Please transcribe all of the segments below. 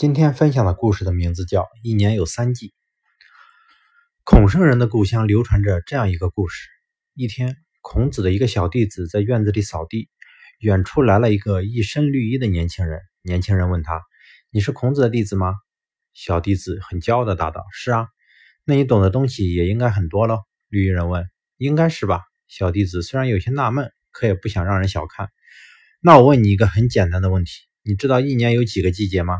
今天分享的故事的名字叫《一年有三季》。孔圣人的故乡流传着这样一个故事：一天，孔子的一个小弟子在院子里扫地，远处来了一个一身绿衣的年轻人。年轻人问他：“你是孔子的弟子吗？”小弟子很骄傲地答道：“是啊。”那你懂的东西也应该很多喽？绿衣人问：“应该是吧？”小弟子虽然有些纳闷，可也不想让人小看。那我问你一个很简单的问题：你知道一年有几个季节吗？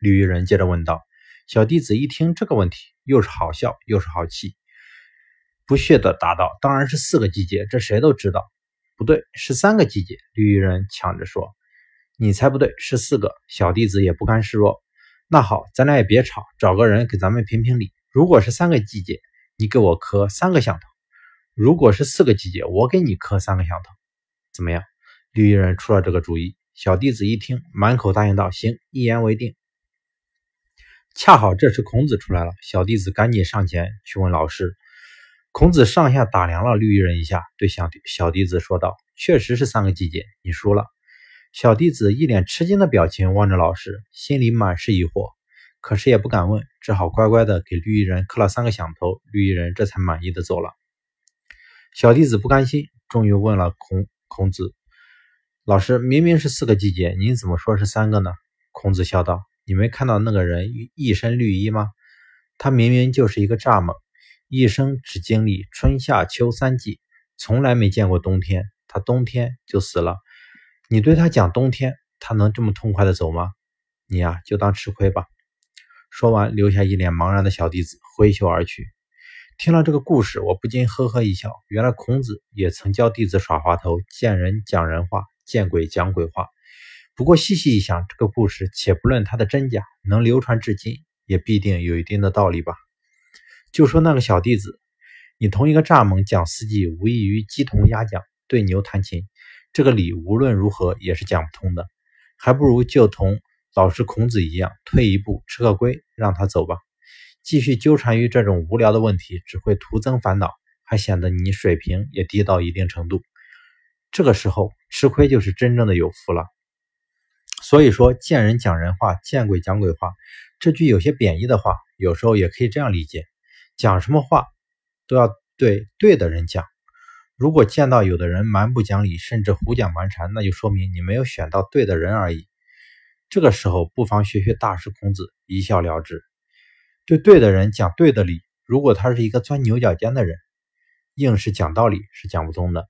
绿衣人接着问道：“小弟子一听这个问题，又是好笑又是好气，不屑地答道：‘当然是四个季节，这谁都知道。’不对，是三个季节。”绿衣人抢着说：“你才不对，是四个。”小弟子也不甘示弱：“那好，咱俩也别吵，找个人给咱们评评理。如果是三个季节，你给我磕三个响头；如果是四个季节，我给你磕三个响头，怎么样？”绿衣人出了这个主意。小弟子一听，满口答应道：“行，一言为定。”恰好这时孔子出来了，小弟子赶紧上前去问老师。孔子上下打量了绿衣人一下，对小弟小弟子说道：“确实是三个季节，你输了。”小弟子一脸吃惊的表情望着老师，心里满是疑惑，可是也不敢问，只好乖乖的给绿衣人磕了三个响头。绿衣人这才满意的走了。小弟子不甘心，终于问了孔孔子：“老师，明明是四个季节，您怎么说是三个呢？”孔子笑道。你没看到那个人一身绿衣吗？他明明就是一个蚱蜢，一生只经历春夏秋三季，从来没见过冬天。他冬天就死了。你对他讲冬天，他能这么痛快的走吗？你呀，就当吃亏吧。说完，留下一脸茫然的小弟子，挥袖而去。听了这个故事，我不禁呵呵一笑。原来孔子也曾教弟子耍滑头，见人讲人话，见鬼讲鬼话。不过细细一想，这个故事且不论它的真假，能流传至今，也必定有一定的道理吧。就说那个小弟子，你同一个蚱蜢讲四季，无异于鸡同鸭讲，对牛弹琴，这个理无论如何也是讲不通的。还不如就同老师孔子一样，退一步吃个亏，让他走吧。继续纠缠于这种无聊的问题，只会徒增烦恼，还显得你水平也低到一定程度。这个时候吃亏就是真正的有福了。所以说，见人讲人话，见鬼讲鬼话，这句有些贬义的话，有时候也可以这样理解：讲什么话都要对对的人讲。如果见到有的人蛮不讲理，甚至胡搅蛮缠，那就说明你没有选到对的人而已。这个时候，不妨学学大师孔子，一笑了之。对对的人讲对的理，如果他是一个钻牛角尖的人，硬是讲道理是讲不通的。